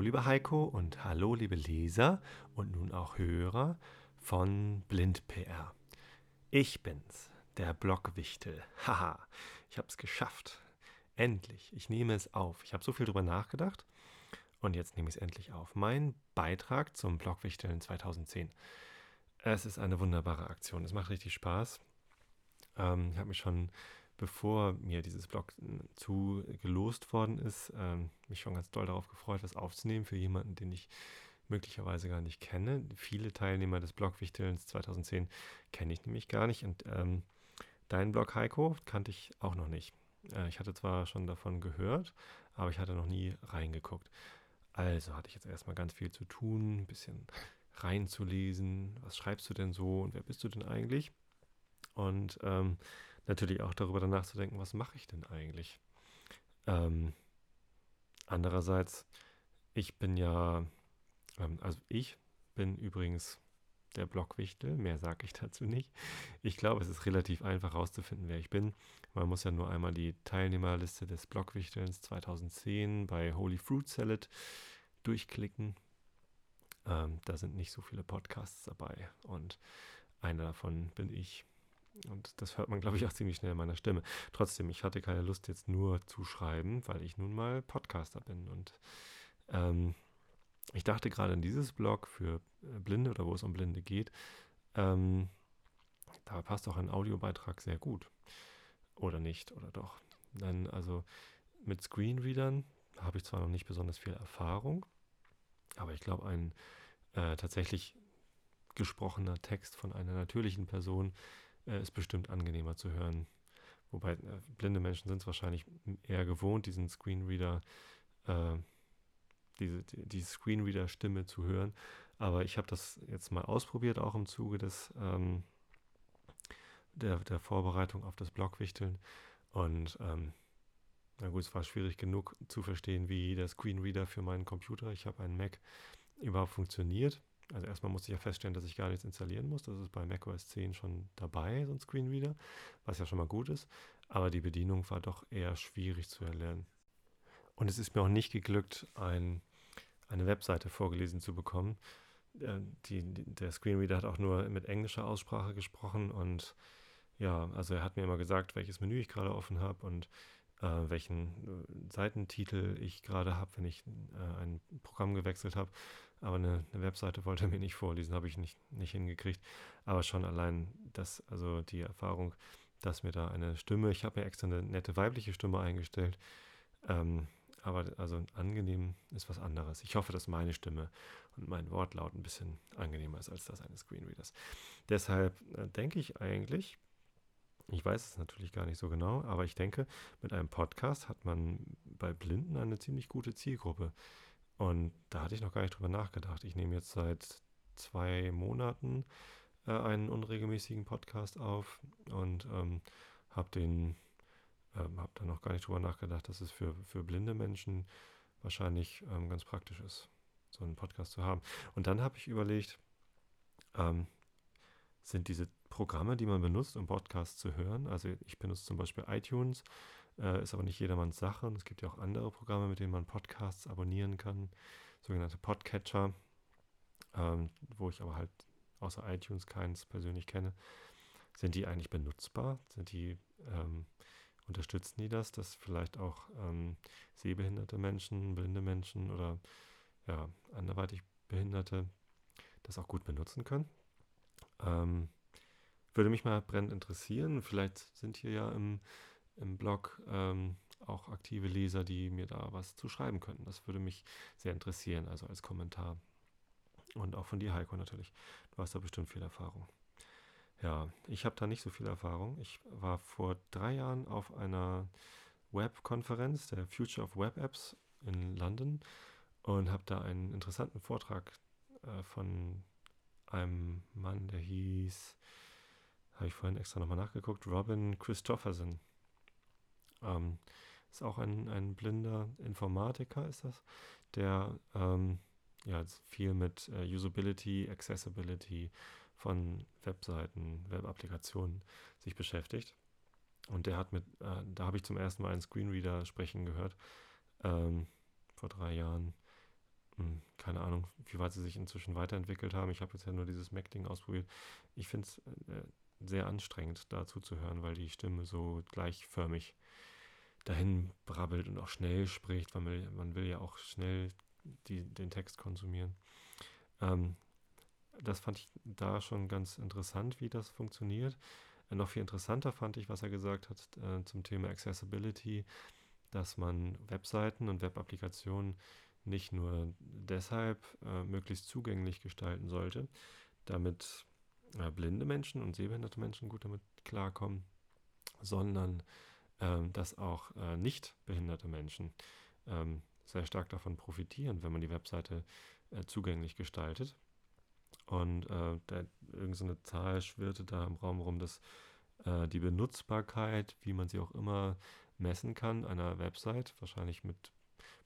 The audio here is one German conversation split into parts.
Hallo liebe Heiko und hallo liebe Leser und nun auch Hörer von Blind PR. Ich bin's, der Blockwichtel. Haha, ich hab's geschafft. Endlich, ich nehme es auf. Ich habe so viel drüber nachgedacht und jetzt nehme ich es endlich auf. Mein Beitrag zum Blockwichteln 2010. Es ist eine wunderbare Aktion. Es macht richtig Spaß. Ähm, ich habe mich schon bevor mir dieses Blog äh, zugelost worden ist, ähm, mich schon ganz doll darauf gefreut, was aufzunehmen für jemanden, den ich möglicherweise gar nicht kenne. Viele Teilnehmer des Blogwichtelns 2010 kenne ich nämlich gar nicht. Und ähm, deinen Blog, Heiko, kannte ich auch noch nicht. Äh, ich hatte zwar schon davon gehört, aber ich hatte noch nie reingeguckt. Also hatte ich jetzt erstmal ganz viel zu tun, ein bisschen reinzulesen. Was schreibst du denn so und wer bist du denn eigentlich? Und ähm, natürlich auch darüber nachzudenken, was mache ich denn eigentlich? Ähm, andererseits, ich bin ja, ähm, also ich bin übrigens der Blockwichtel, mehr sage ich dazu nicht. Ich glaube, es ist relativ einfach herauszufinden, wer ich bin. Man muss ja nur einmal die Teilnehmerliste des Blockwichtelns 2010 bei Holy Fruit Salad durchklicken. Ähm, da sind nicht so viele Podcasts dabei und einer davon bin ich. Und das hört man, glaube ich, auch ziemlich schnell in meiner Stimme. Trotzdem, ich hatte keine Lust, jetzt nur zu schreiben, weil ich nun mal Podcaster bin. Und ähm, ich dachte gerade an dieses Blog für äh, Blinde oder wo es um Blinde geht, ähm, da passt auch ein Audiobeitrag sehr gut. Oder nicht, oder doch. Dann, also mit Screenreadern habe ich zwar noch nicht besonders viel Erfahrung, aber ich glaube, ein äh, tatsächlich gesprochener Text von einer natürlichen Person äh, ist bestimmt angenehmer zu hören. Wobei äh, blinde Menschen sind es wahrscheinlich eher gewohnt, diesen Screenreader, äh, diese, die Screenreader-Stimme zu hören. Aber ich habe das jetzt mal ausprobiert, auch im Zuge des, ähm, der, der Vorbereitung auf das Blogwichteln. Und ähm, na gut, es war schwierig genug zu verstehen, wie der Screenreader für meinen Computer, ich habe einen Mac, überhaupt funktioniert. Also erstmal musste ich ja feststellen, dass ich gar nichts installieren muss. Das ist bei macOS 10 schon dabei, so ein Screenreader, was ja schon mal gut ist. Aber die Bedienung war doch eher schwierig zu erlernen. Und es ist mir auch nicht geglückt, ein, eine Webseite vorgelesen zu bekommen. Äh, die, der Screenreader hat auch nur mit englischer Aussprache gesprochen und ja, also er hat mir immer gesagt, welches Menü ich gerade offen habe und äh, welchen äh, Seitentitel ich gerade habe, wenn ich äh, ein Programm gewechselt habe. Aber eine, eine, Webseite wollte er mir nicht vorlesen, habe ich nicht, nicht hingekriegt. Aber schon allein das, also die Erfahrung, dass mir da eine Stimme, ich habe mir extra eine nette weibliche Stimme eingestellt, ähm, aber also angenehm ist was anderes. Ich hoffe, dass meine Stimme und mein Wortlaut ein bisschen angenehmer ist als das eines Screenreaders. Deshalb äh, denke ich eigentlich, ich weiß es natürlich gar nicht so genau, aber ich denke, mit einem Podcast hat man bei Blinden eine ziemlich gute Zielgruppe. Und da hatte ich noch gar nicht drüber nachgedacht. Ich nehme jetzt seit zwei Monaten äh, einen unregelmäßigen Podcast auf und ähm, habe den, ähm, habe da noch gar nicht drüber nachgedacht, dass es für, für blinde Menschen wahrscheinlich ähm, ganz praktisch ist, so einen Podcast zu haben. Und dann habe ich überlegt, ähm, sind diese Programme, die man benutzt, um Podcasts zu hören. Also ich benutze zum Beispiel iTunes, äh, ist aber nicht jedermanns Sache. Und es gibt ja auch andere Programme, mit denen man Podcasts abonnieren kann, sogenannte Podcatcher, ähm, wo ich aber halt außer iTunes keins persönlich kenne. Sind die eigentlich benutzbar? Sind die, ähm, unterstützen die das, dass vielleicht auch ähm, sehbehinderte Menschen, blinde Menschen oder ja, anderweitig Behinderte das auch gut benutzen können? Ähm, würde mich mal brennend interessieren. Vielleicht sind hier ja im, im Blog ähm, auch aktive Leser, die mir da was zu schreiben könnten. Das würde mich sehr interessieren, also als Kommentar. Und auch von dir, Heiko, natürlich. Du hast da bestimmt viel Erfahrung. Ja, ich habe da nicht so viel Erfahrung. Ich war vor drei Jahren auf einer Webkonferenz, der Future of Web Apps in London und habe da einen interessanten Vortrag äh, von einem Mann, der hieß, habe ich vorhin extra nochmal nachgeguckt, Robin Christopherson. Ähm, ist auch ein, ein blinder Informatiker, ist das, der ähm, ja, viel mit äh, Usability, Accessibility von Webseiten, Webapplikationen sich beschäftigt. Und der hat mit, äh, da habe ich zum ersten Mal einen Screenreader sprechen gehört, ähm, vor drei Jahren. Hm, keine Ahnung, wie weit sie sich inzwischen weiterentwickelt haben. Ich habe jetzt ja nur dieses Mac-Ding ausprobiert. Ich finde es äh, sehr anstrengend, da zuzuhören, weil die Stimme so gleichförmig dahin brabbelt und auch schnell spricht, weil man, will ja auch schnell die, den Text konsumieren. Ähm, das fand ich da schon ganz interessant, wie das funktioniert. Äh, noch viel interessanter fand ich, was er gesagt hat äh, zum Thema Accessibility, dass man Webseiten und Webapplikationen nicht nur deshalb äh, möglichst zugänglich gestalten sollte, damit äh, blinde Menschen und sehbehinderte Menschen gut damit klarkommen, sondern dass auch äh, nicht behinderte Menschen ähm, sehr stark davon profitieren, wenn man die Webseite äh, zugänglich gestaltet. Und äh, da, irgendeine Zahl schwirrte da im Raum rum, dass äh, die Benutzbarkeit, wie man sie auch immer messen kann, einer Website, wahrscheinlich mit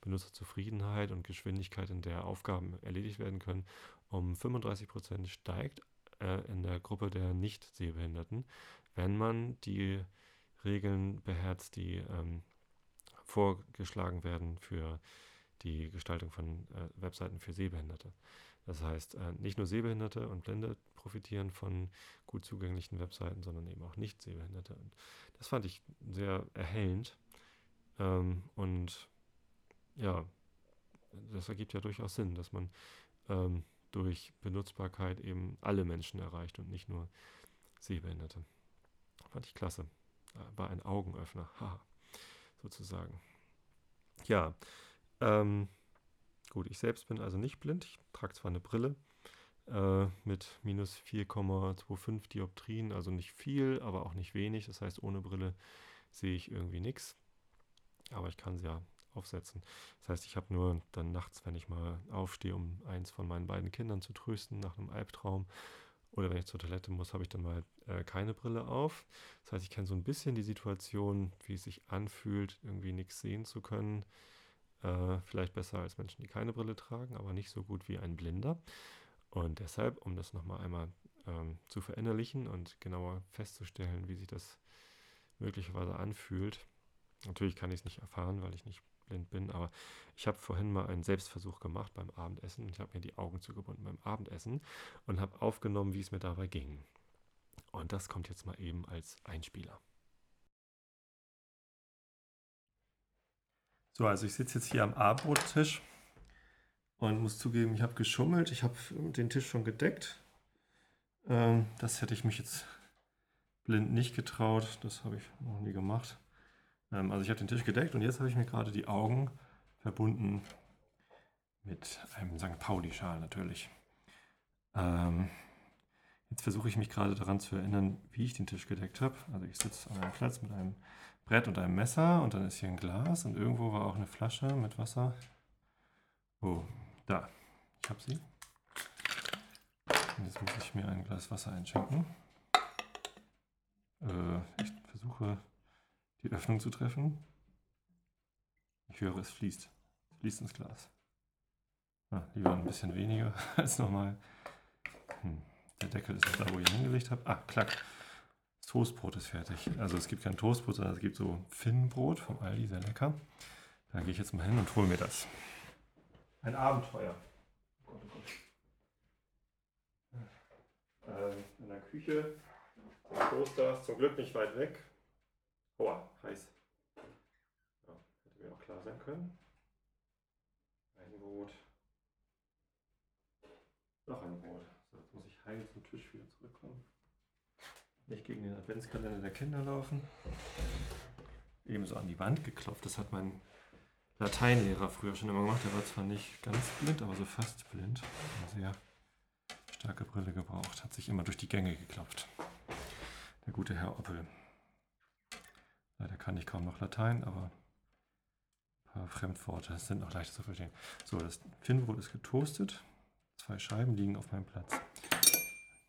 Benutzerzufriedenheit und Geschwindigkeit, in der Aufgaben erledigt werden können, um 35 Prozent steigt äh, in der Gruppe der nicht Sehbehinderten, wenn man die Regeln beherzt, die ähm, vorgeschlagen werden für die Gestaltung von äh, Webseiten für Sehbehinderte. Das heißt, äh, nicht nur Sehbehinderte und Blinde profitieren von gut zugänglichen Webseiten, sondern eben auch nicht Sehbehinderte. Und das fand ich sehr erhellend. Ähm, und ja, das ergibt ja durchaus Sinn, dass man ähm, durch Benutzbarkeit eben alle Menschen erreicht und nicht nur Sehbehinderte. Fand ich klasse. War ein Augenöffner, haha, sozusagen. Ja, ähm, gut, ich selbst bin also nicht blind. Ich trage zwar eine Brille äh, mit minus 4,25 Dioptrien, also nicht viel, aber auch nicht wenig. Das heißt, ohne Brille sehe ich irgendwie nichts. Aber ich kann sie ja aufsetzen. Das heißt, ich habe nur dann nachts, wenn ich mal aufstehe, um eins von meinen beiden Kindern zu trösten nach einem Albtraum, oder wenn ich zur Toilette muss, habe ich dann mal äh, keine Brille auf. Das heißt, ich kenne so ein bisschen die Situation, wie es sich anfühlt, irgendwie nichts sehen zu können. Äh, vielleicht besser als Menschen, die keine Brille tragen, aber nicht so gut wie ein Blinder. Und deshalb, um das nochmal einmal ähm, zu verinnerlichen und genauer festzustellen, wie sich das möglicherweise anfühlt. Natürlich kann ich es nicht erfahren, weil ich nicht blind bin, aber ich habe vorhin mal einen Selbstversuch gemacht beim Abendessen. Ich habe mir die Augen zugebunden beim Abendessen und habe aufgenommen, wie es mir dabei ging. Und das kommt jetzt mal eben als Einspieler. So, also ich sitze jetzt hier am Abendbrottisch und muss zugeben, ich habe geschummelt. Ich habe den Tisch schon gedeckt. Ähm, das hätte ich mich jetzt blind nicht getraut. Das habe ich noch nie gemacht. Ähm, also ich habe den Tisch gedeckt und jetzt habe ich mir gerade die Augen verbunden mit einem St. Pauli-Schal natürlich. Ähm, jetzt versuche ich mich gerade daran zu erinnern, wie ich den Tisch gedeckt habe. Also ich sitze an einem Platz mit einem Brett und einem Messer und dann ist hier ein Glas und irgendwo war auch eine Flasche mit Wasser. Oh, da. Ich habe sie. Und jetzt muss ich mir ein Glas Wasser einschenken. Äh, ich versuche die Öffnung zu treffen. Ich höre, es fließt. Es fließt ins Glas. Ah, lieber ein bisschen weniger als normal. Hm. Der Deckel ist da, wo ich ihn hingelegt habe. Ah, klack. Das Toastbrot ist fertig. Also es gibt kein Toastbrot, sondern es gibt so Finnbrot vom Aldi, sehr lecker. Da gehe ich jetzt mal hin und hole mir das. Ein Abenteuer. Oh Gott, oh Gott. Ähm, in der Küche. Der Toaster ist zum Glück nicht weit weg. Boah, heiß. Ja, hätte mir auch klar sein können. Ein Brot. Noch ein Brot. So, jetzt muss ich heil zum Tisch wieder zurückkommen. Nicht gegen den Adventskalender der Kinder laufen. Ebenso an die Wand geklopft. Das hat mein Lateinlehrer früher schon immer gemacht. Der war zwar nicht ganz blind, aber so fast blind. Eine sehr starke Brille gebraucht. Hat sich immer durch die Gänge geklopft. Der gute Herr Oppel. Leider kann ich kaum noch Latein, aber ein paar Fremdworte sind noch leichter zu verstehen. So, das Finnbrot ist getoastet. Zwei Scheiben liegen auf meinem Platz.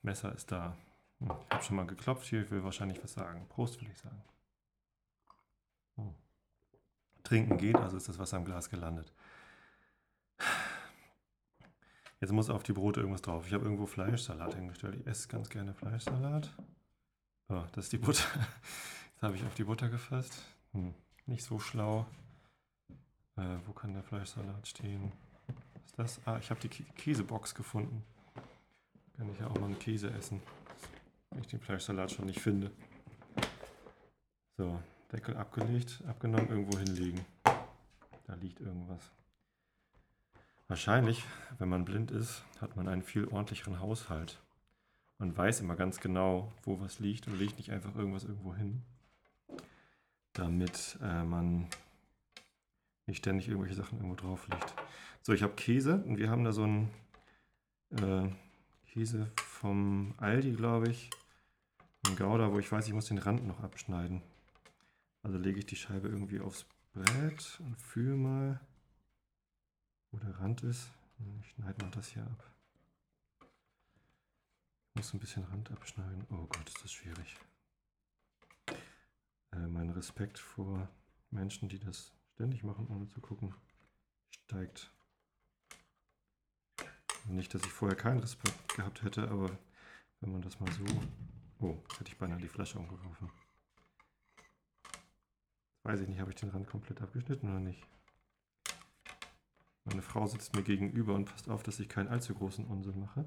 Messer ist da. Hm, ich habe schon mal geklopft hier, ich will wahrscheinlich was sagen. Prost, will ich sagen. Hm. Trinken geht, also ist das Wasser im Glas gelandet. Jetzt muss auf die Brote irgendwas drauf. Ich habe irgendwo Fleischsalat hingestellt. Ich esse ganz gerne Fleischsalat. Oh, das ist die Butter. Jetzt habe ich auf die Butter gefasst. Hm, nicht so schlau. Äh, wo kann der Fleischsalat stehen? Was ist das? Ah, ich habe die Käsebox gefunden. Kann ich ja auch mal einen Käse essen, wenn ich den Fleischsalat schon nicht finde. So, Deckel abgelegt, abgenommen, irgendwo hinlegen. Da liegt irgendwas. Wahrscheinlich, wenn man blind ist, hat man einen viel ordentlicheren Haushalt. Man weiß immer ganz genau, wo was liegt und legt nicht einfach irgendwas irgendwo hin, damit äh, man nicht ständig irgendwelche Sachen irgendwo drauf liegt. So, ich habe Käse und wir haben da so einen äh, Käse vom Aldi, glaube ich. Ein Gouda, wo ich weiß, ich muss den Rand noch abschneiden. Also lege ich die Scheibe irgendwie aufs Brett und fühle mal, wo der Rand ist. Ich schneide mal das hier ab. Ich muss ein bisschen Rand abschneiden. Oh Gott, ist das schwierig. Respekt vor Menschen, die das ständig machen, ohne zu gucken, steigt. Nicht, dass ich vorher keinen Respekt gehabt hätte, aber wenn man das mal so... Oh, hätte ich beinahe die Flasche umgeworfen. Weiß ich nicht, habe ich den Rand komplett abgeschnitten oder nicht? Meine Frau sitzt mir gegenüber und passt auf, dass ich keinen allzu großen Unsinn mache.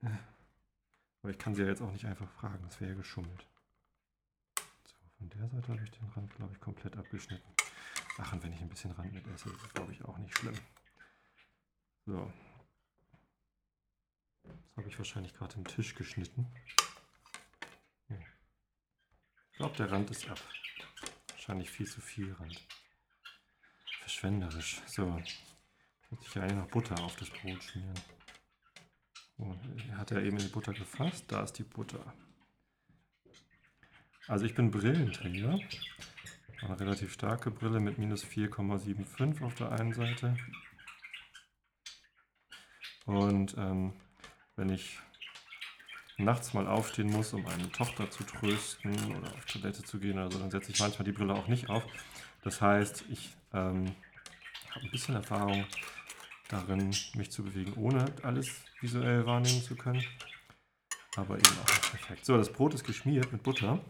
Aber ich kann sie ja jetzt auch nicht einfach fragen, das wäre ja geschummelt. So, von der Seite habe ich den Rand, glaube ich, komplett abgeschnitten. Ach, und wenn ich ein bisschen Rand mit esse, ist das, glaube ich, auch nicht schlimm. So. Das habe ich wahrscheinlich gerade im Tisch geschnitten. Ich glaube, der Rand ist ab. Wahrscheinlich viel zu viel Rand. Verschwenderisch. So. Jetzt ich ja eigentlich noch Butter auf das Brot schmieren. Oh, hat er eben in die Butter gefasst? Da ist die Butter. Also ich bin Brillenträger. Eine relativ starke Brille mit minus 4,75 auf der einen Seite. Und ähm, wenn ich nachts mal aufstehen muss, um eine Tochter zu trösten oder auf Toilette zu gehen oder so, dann setze ich manchmal die Brille auch nicht auf. Das heißt, ich ähm, habe ein bisschen Erfahrung darin, mich zu bewegen, ohne alles visuell wahrnehmen zu können. Aber eben auch perfekt. So, das Brot ist geschmiert mit Butter.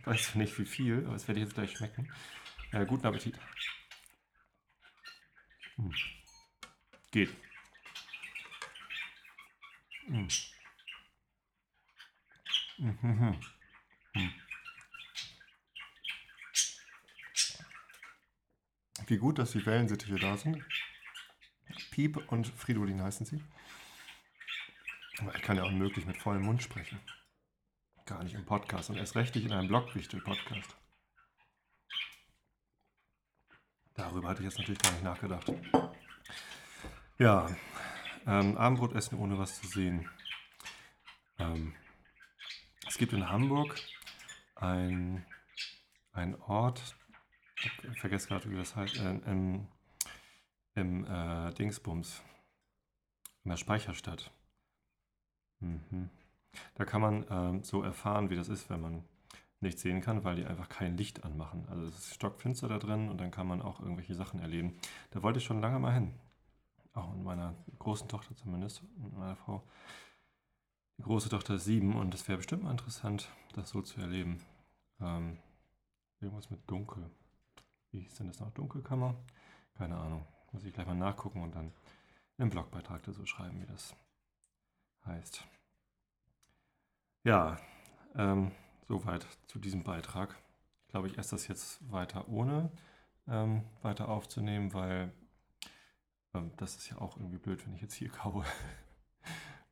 Ich weiß nicht wie viel, aber das werde ich jetzt gleich schmecken. Äh, guten Appetit. Hm. Geht. Hm. Mhm. Hm. Wie gut, dass die Wellensittiche da sind. Piep und Fridolin heißen sie. Aber ich kann ja unmöglich mit vollem Mund sprechen. Gar nicht im Podcast und erst recht nicht in einem Blogwichtel-Podcast. Darüber hatte ich jetzt natürlich gar nicht nachgedacht. Ja, ähm, Abendbrot essen ohne was zu sehen. Ähm, es gibt in Hamburg ein, Ort, ich vergesse gerade, wie das heißt, äh, im, im äh, Dingsbums, in der Speicherstadt. Mhm. Da kann man ähm, so erfahren, wie das ist, wenn man nichts sehen kann, weil die einfach kein Licht anmachen. Also es ist stockfinster da drin und dann kann man auch irgendwelche Sachen erleben. Da wollte ich schon lange mal hin. Auch mit meiner großen Tochter zumindest, mit meiner Frau. Die große Tochter ist sieben und es wäre bestimmt mal interessant, das so zu erleben. Ähm, irgendwas mit Dunkel. Wie hieß denn das noch? Dunkelkammer? Keine Ahnung. Muss ich gleich mal nachgucken und dann im Blogbeitrag dazu schreiben, wie das heißt. Ja, ähm, soweit zu diesem Beitrag. Ich glaube, ich esse das jetzt weiter ohne ähm, weiter aufzunehmen, weil ähm, das ist ja auch irgendwie blöd, wenn ich jetzt hier kaue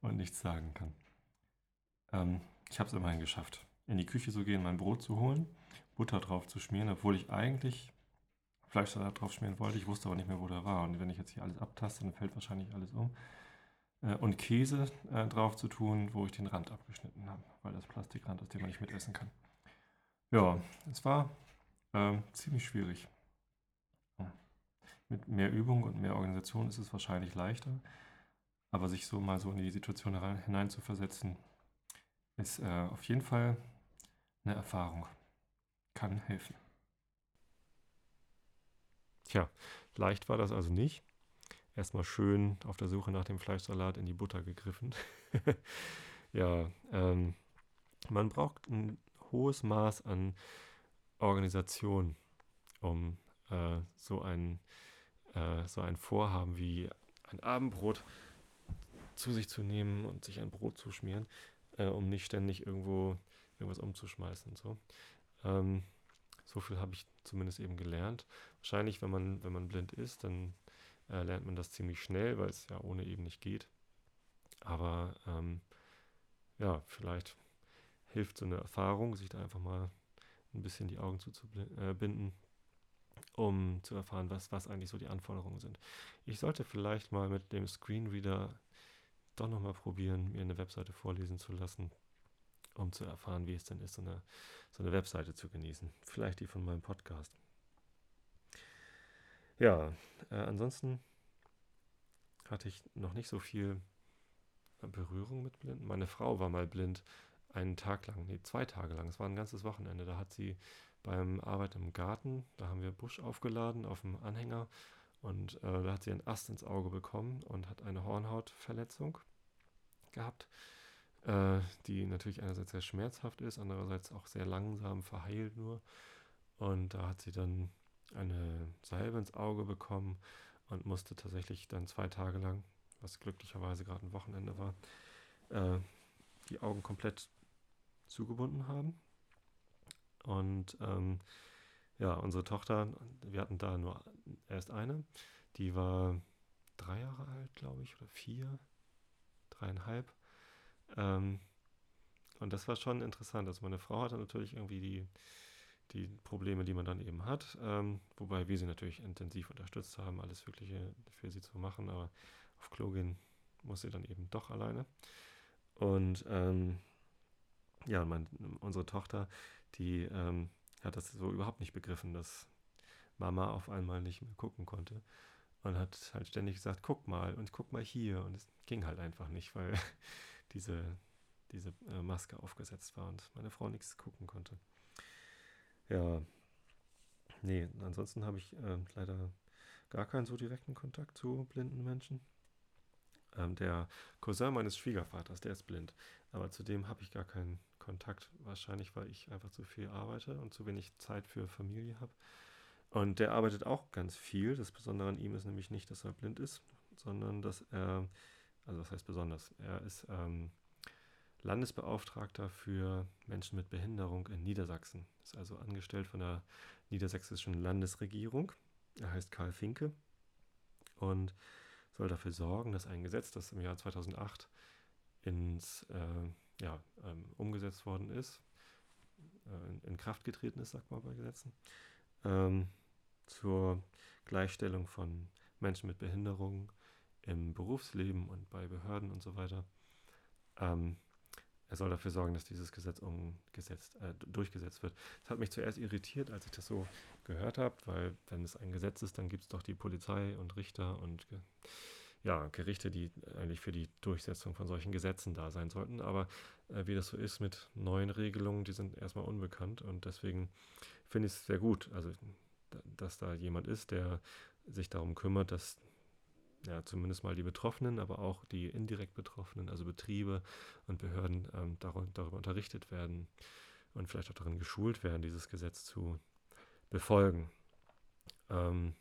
und nichts sagen kann. Ähm, ich habe es immerhin geschafft, in die Küche zu gehen, mein Brot zu holen, Butter drauf zu schmieren, obwohl ich eigentlich Fleischsalat drauf schmieren wollte. Ich wusste aber nicht mehr, wo der war. Und wenn ich jetzt hier alles abtaste, dann fällt wahrscheinlich alles um. Äh, und Käse äh, drauf zu tun, wo ich den Rand abgeschnitten habe, weil das Plastikrand ist, den man nicht mitessen kann. Ja, es war äh, ziemlich schwierig. Mit mehr Übung und mehr Organisation ist es wahrscheinlich leichter. Aber sich so mal so in die Situation hineinzuversetzen, ist äh, auf jeden Fall eine Erfahrung. Kann helfen. Tja, leicht war das also nicht. Erstmal schön auf der Suche nach dem Fleischsalat in die Butter gegriffen. ja, ähm, man braucht ein hohes Maß an Organisation, um äh, so ein äh, so ein Vorhaben wie ein Abendbrot zu sich zu nehmen und sich ein Brot zu schmieren, äh, um nicht ständig irgendwo irgendwas umzuschmeißen. So, ähm, so viel habe ich zumindest eben gelernt. Wahrscheinlich, wenn man, wenn man blind ist, dann äh, lernt man das ziemlich schnell, weil es ja ohne eben nicht geht. Aber ähm, ja, vielleicht hilft so eine Erfahrung, sich da einfach mal ein bisschen die Augen zuzubinden, äh, um zu erfahren, was, was eigentlich so die Anforderungen sind. Ich sollte vielleicht mal mit dem Screenreader doch nochmal probieren, mir eine Webseite vorlesen zu lassen, um zu erfahren, wie es denn ist, so eine, so eine Webseite zu genießen. Vielleicht die von meinem Podcast. Ja, äh, ansonsten hatte ich noch nicht so viel Berührung mit Blinden. Meine Frau war mal blind einen Tag lang, nee, zwei Tage lang. Es war ein ganzes Wochenende. Da hat sie beim Arbeit im Garten, da haben wir Busch aufgeladen auf dem Anhänger und äh, da hat sie einen Ast ins Auge bekommen und hat eine Hornhautverletzung gehabt, äh, die natürlich einerseits sehr schmerzhaft ist, andererseits auch sehr langsam verheilt nur. Und da hat sie dann eine Salbe ins Auge bekommen und musste tatsächlich dann zwei Tage lang, was glücklicherweise gerade ein Wochenende war, äh, die Augen komplett zugebunden haben. Und ähm, ja, unsere Tochter, wir hatten da nur erst eine, die war drei Jahre alt, glaube ich, oder vier, dreieinhalb. Ähm, und das war schon interessant. Also meine Frau hatte natürlich irgendwie die, die Probleme, die man dann eben hat, ähm, wobei wir sie natürlich intensiv unterstützt haben, alles Wirkliche für sie zu machen, aber auf Klo gehen muss sie dann eben doch alleine. Und ähm, ja, mein, unsere Tochter, die ähm, hat das so überhaupt nicht begriffen, dass Mama auf einmal nicht mehr gucken konnte und hat halt ständig gesagt, guck mal und guck mal hier und es ging halt einfach nicht, weil diese, diese äh, Maske aufgesetzt war und meine Frau nichts gucken konnte. Ja, nee, ansonsten habe ich äh, leider gar keinen so direkten Kontakt zu blinden Menschen. Ähm, der Cousin meines Schwiegervaters, der ist blind, aber zu dem habe ich gar keinen Kontakt, wahrscheinlich weil ich einfach zu viel arbeite und zu wenig Zeit für Familie habe. Und der arbeitet auch ganz viel. Das Besondere an ihm ist nämlich nicht, dass er blind ist, sondern dass er, also was heißt besonders, er ist ähm, Landesbeauftragter für Menschen mit Behinderung in Niedersachsen. Ist also angestellt von der niedersächsischen Landesregierung. Er heißt Karl Finke und soll dafür sorgen, dass ein Gesetz, das im Jahr 2008 ins, äh, ja, ähm, umgesetzt worden ist, äh, in, Kraft getreten ist, sagt man bei Gesetzen, ähm, zur Gleichstellung von Menschen mit Behinderung im Berufsleben und bei Behörden und so weiter. Ähm, er soll dafür sorgen, dass dieses Gesetz umgesetzt, äh, durchgesetzt wird. Das hat mich zuerst irritiert, als ich das so gehört habe, weil wenn es ein Gesetz ist, dann gibt es doch die Polizei und Richter und ja, Gerichte, die eigentlich für die Durchsetzung von solchen Gesetzen da sein sollten. Aber äh, wie das so ist mit neuen Regelungen, die sind erstmal unbekannt und deswegen finde ich es sehr gut, also dass da jemand ist, der sich darum kümmert, dass ja, zumindest mal die Betroffenen, aber auch die indirekt Betroffenen, also Betriebe und Behörden, ähm, darüber, darüber unterrichtet werden und vielleicht auch darin geschult werden, dieses Gesetz zu befolgen. Ähm,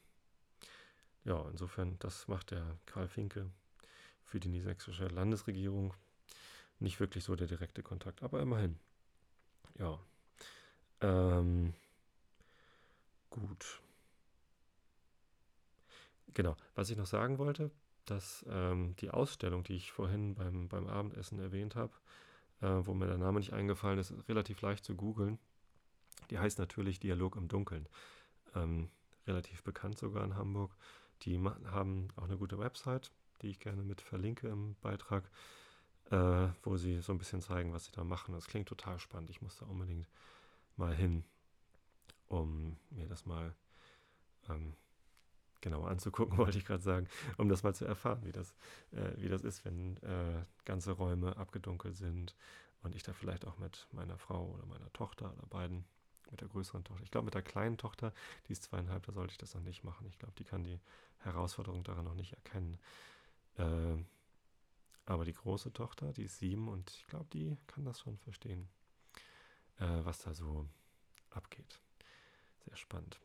ja, insofern, das macht der Karl Finke für die niedersächsische Landesregierung. Nicht wirklich so der direkte Kontakt, aber immerhin. Ja. Ähm, gut. Genau, was ich noch sagen wollte, dass ähm, die Ausstellung, die ich vorhin beim, beim Abendessen erwähnt habe, äh, wo mir der Name nicht eingefallen ist, relativ leicht zu googeln. Die heißt natürlich Dialog im Dunkeln. Ähm, relativ bekannt sogar in Hamburg. Die haben auch eine gute Website, die ich gerne mit verlinke im Beitrag, äh, wo sie so ein bisschen zeigen, was sie da machen. Das klingt total spannend. Ich muss da unbedingt mal hin, um mir das mal ähm, genauer anzugucken, wollte ich gerade sagen, um das mal zu erfahren, wie das, äh, wie das ist, wenn äh, ganze Räume abgedunkelt sind und ich da vielleicht auch mit meiner Frau oder meiner Tochter oder beiden, mit der größeren Tochter, ich glaube mit der kleinen Tochter, die ist zweieinhalb, da sollte ich das noch nicht machen. Ich glaube, die kann die Herausforderung daran noch nicht erkennen. Äh, aber die große Tochter, die ist sieben und ich glaube, die kann das schon verstehen, äh, was da so abgeht. Sehr spannend.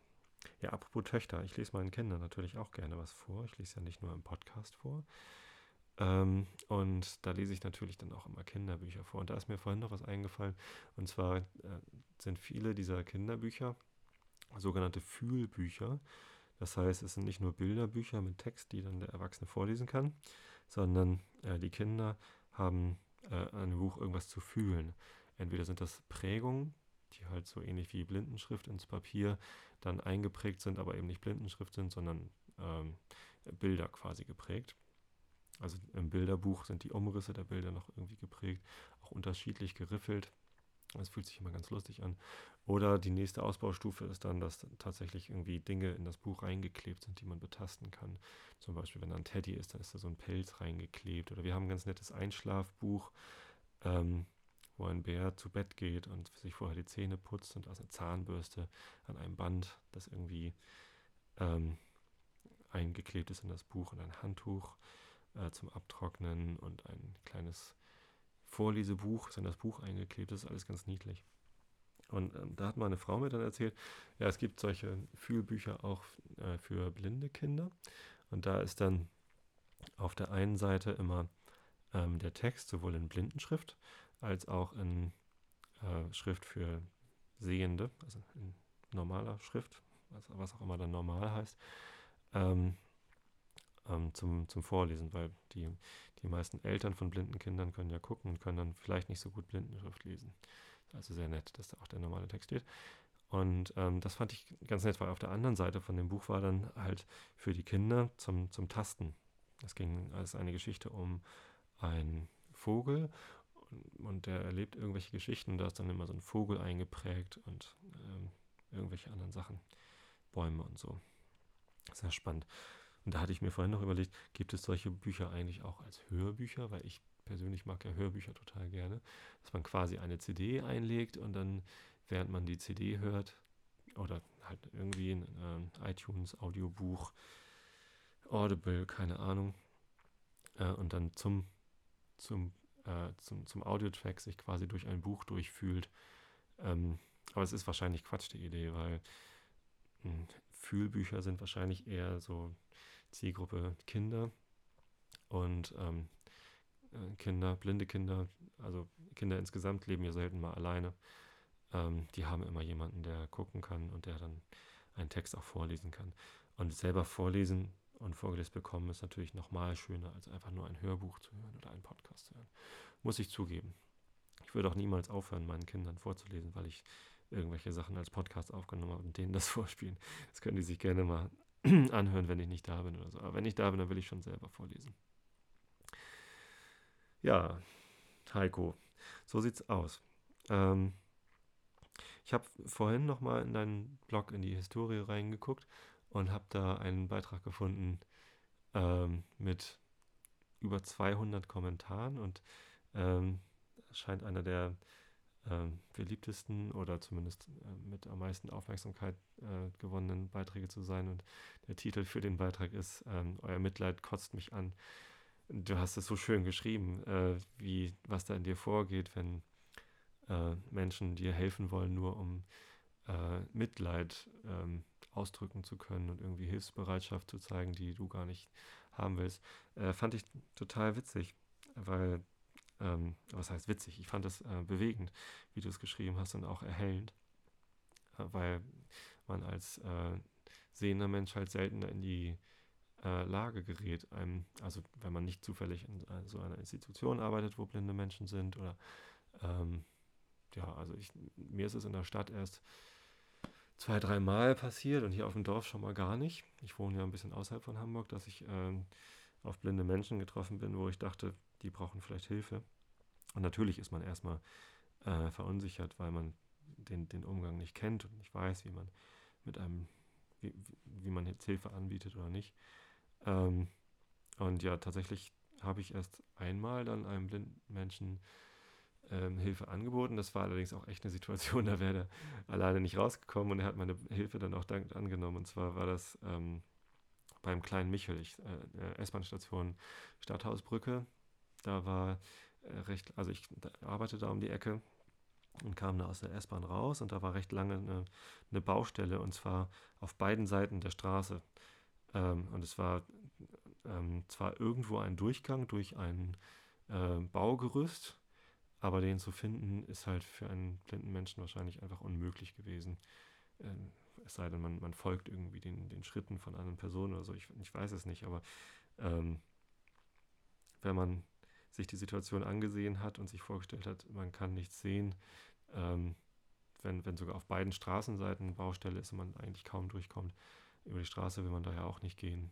Ja, apropos Töchter, ich lese meinen Kindern natürlich auch gerne was vor. Ich lese ja nicht nur im Podcast vor. Ähm, und da lese ich natürlich dann auch immer Kinderbücher vor. Und da ist mir vorhin noch was eingefallen. Und zwar äh, sind viele dieser Kinderbücher sogenannte Fühlbücher. Das heißt, es sind nicht nur Bilderbücher mit Text, die dann der Erwachsene vorlesen kann, sondern äh, die Kinder haben äh, an dem Buch irgendwas zu fühlen. Entweder sind das Prägungen, die halt so ähnlich wie Blindenschrift ins Papier dann eingeprägt sind, aber eben nicht Blindenschrift sind, sondern ähm, Bilder quasi geprägt. Also im Bilderbuch sind die Umrisse der Bilder noch irgendwie geprägt, auch unterschiedlich geriffelt. Das fühlt sich immer ganz lustig an. Oder die nächste Ausbaustufe ist dann, dass tatsächlich irgendwie Dinge in das Buch reingeklebt sind, die man betasten kann. Zum Beispiel, wenn da ein Teddy ist, dann ist da so ein Pelz reingeklebt. Oder wir haben ein ganz nettes Einschlafbuch, ähm, wo ein Bär zu Bett geht und sich vorher die Zähne putzt und aus einer Zahnbürste an einem Band, das irgendwie ähm, eingeklebt ist in das Buch und ein Handtuch äh, zum Abtrocknen und ein kleines Vorlesebuch ist in das Buch eingeklebt. Das ist alles ganz niedlich. Und ähm, da hat meine Frau mir dann erzählt, ja, es gibt solche Fühlbücher auch äh, für blinde Kinder. Und da ist dann auf der einen Seite immer ähm, der Text, sowohl in Blindenschrift als auch in äh, Schrift für Sehende, also in normaler Schrift, was, was auch immer dann normal heißt. Ähm, ähm, zum, zum Vorlesen, weil die, die meisten Eltern von blinden Kindern können ja gucken und können dann vielleicht nicht so gut Blindenschrift lesen. Also sehr nett, dass da auch der normale Text steht. Und ähm, das fand ich ganz nett, weil auf der anderen Seite von dem Buch war dann halt für die Kinder zum, zum Tasten. Es ging als eine Geschichte um einen Vogel und, der erlebt irgendwelche Geschichten. Da ist dann immer so ein Vogel eingeprägt und ähm, irgendwelche anderen Sachen, Bäume und so. Sehr spannend. Und da hatte ich mir vorhin noch überlegt, gibt es solche Bücher eigentlich auch als Hörbücher? Weil ich persönlich mag ja Hörbücher total gerne, dass man quasi eine CD einlegt und dann, während man die CD hört, oder halt irgendwie ein äh, iTunes, Audiobuch, Audible, keine Ahnung, äh, und dann zum, zum, äh, zum, zum Audiotrack sich quasi durch ein Buch durchfühlt. Ähm, aber es ist wahrscheinlich Quatsch, die Idee, weil mh, hm, Fühlbücher sind wahrscheinlich eher so Zielgruppe Kinder und ähm, äh, Kinder, blinde Kinder, also Kinder insgesamt leben ja selten mal alleine. Ähm, die haben immer jemanden, der gucken kann und der dann einen Text auch vorlesen kann. Und selber vorlesen und vorgelesen bekommen ist natürlich nochmal schöner, als einfach nur ein Hörbuch zu hören oder einen Podcast zu hören. Muss ich zugeben. Ich würde auch niemals aufhören, meinen Kindern vorzulesen, weil ich irgendwelche Sachen als Podcast aufgenommen habe und denen das vorspielen. Das können die sich gerne mal anhören, wenn ich nicht da bin oder so. Aber wenn ich da bin, dann will ich schon selber vorlesen. Ja, Heiko, so sieht's aus. Ähm, ich habe vorhin nochmal in deinen Blog in die Historie reingeguckt und habe da einen Beitrag gefunden ähm, mit über 200 Kommentaren und ähm, scheint einer der ähm, beliebtesten oder zumindest äh, mit am meisten Aufmerksamkeit äh, gewonnenen Beiträge zu sein. Und der Titel für den Beitrag ist ähm, Euer Mitleid kotzt mich an. Du hast es so schön geschrieben, äh, wie was da in dir vorgeht, wenn äh, Menschen dir helfen wollen, nur um äh, Mitleid ähm, ausdrücken zu können und irgendwie Hilfsbereitschaft zu zeigen, die du gar nicht haben willst. Äh, fand ich total witzig, weil ähm, was heißt witzig, ich fand es äh, bewegend, wie du es geschrieben hast und auch erhellend, äh, weil man als äh, sehender Mensch halt seltener in die äh, Lage gerät, einem, also wenn man nicht zufällig in äh, so einer Institution arbeitet, wo blinde Menschen sind oder ähm, ja, also ich, mir ist es in der Stadt erst zwei, dreimal passiert und hier auf dem Dorf schon mal gar nicht. Ich wohne ja ein bisschen außerhalb von Hamburg, dass ich ähm, auf blinde Menschen getroffen bin, wo ich dachte, die brauchen vielleicht Hilfe. Und natürlich ist man erstmal äh, verunsichert, weil man den, den Umgang nicht kennt und nicht weiß, wie man mit einem, wie, wie man jetzt Hilfe anbietet oder nicht. Ähm, und ja, tatsächlich habe ich erst einmal dann einem blinden Menschen ähm, Hilfe angeboten. Das war allerdings auch echt eine Situation, da wäre er alleine nicht rausgekommen und er hat meine Hilfe dann auch dankend angenommen. Und zwar war das ähm, beim kleinen Michel, ich, äh, S-Bahn-Station Stadthausbrücke. Da war äh, recht, also ich arbeite da um die Ecke und kam da aus der S-Bahn raus und da war recht lange eine, eine, Baustelle und zwar auf beiden Seiten der Straße. Ähm, und es war ähm, zwar irgendwo ein Durchgang durch ein äh, Baugerüst, aber den zu finden ist halt für einen blinden Menschen wahrscheinlich einfach unmöglich gewesen. Ähm, es sei denn, man, man folgt irgendwie den, den Schritten von anderen Personen oder so. Ich, ich weiß es nicht, aber ähm, wenn man sich die Situation angesehen hat und sich vorgestellt hat, man kann nichts sehen, ähm, wenn, wenn sogar auf beiden Straßenseiten Baustelle ist und man eigentlich kaum durchkommt, über die Straße will man daher auch nicht gehen.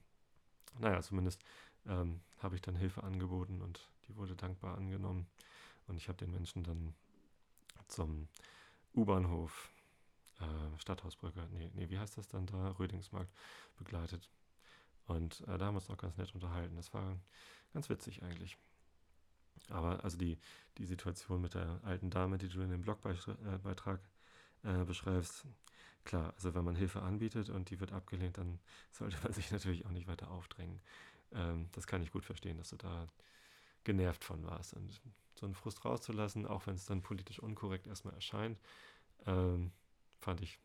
Naja, zumindest ähm, habe ich dann Hilfe angeboten und die wurde dankbar angenommen. Und ich habe den Menschen dann zum U-Bahnhof, äh, Stadthausbrücke, nee, nee, wie heißt das dann da? Rödingsmarkt begleitet. Und äh, da haben wir uns auch ganz nett unterhalten. Das war ganz witzig eigentlich. Aber also die, die Situation mit der alten Dame, die du in dem Blogbeitrag äh, beschreibst, klar, also wenn man Hilfe anbietet und die wird abgelehnt, dann sollte man sich natürlich auch nicht weiter aufdrängen. Ähm, das kann ich gut verstehen, dass du da genervt von warst. Und so einen Frust rauszulassen, auch wenn es dann politisch unkorrekt erstmal erscheint, ähm, fand ich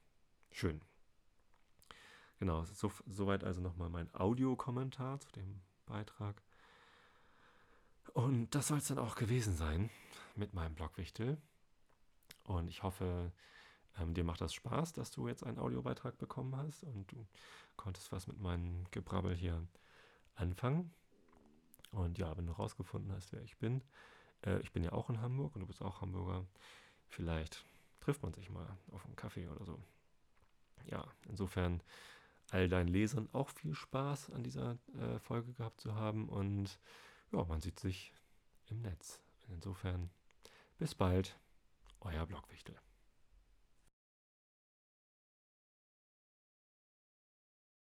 schön. Genau, so, soweit also nochmal mein Audiokommentar zu dem Beitrag. Und das soll es dann auch gewesen sein mit meinem Blogwichtel. Und ich hoffe, ähm, dir macht das Spaß, dass du jetzt einen Audiobeitrag bekommen hast und du konntest was mit meinem Gebrabbel hier anfangen. Und ja, wenn du rausgefunden hast, wer ich bin, äh, ich bin ja auch in Hamburg und du bist auch Hamburger, vielleicht trifft man sich mal auf einen Kaffee oder so. Ja, insofern all deinen Lesern auch viel Spaß an dieser äh, Folge gehabt zu haben und ja, man sieht sich im Netz. Insofern bis bald, euer Blogwichtel.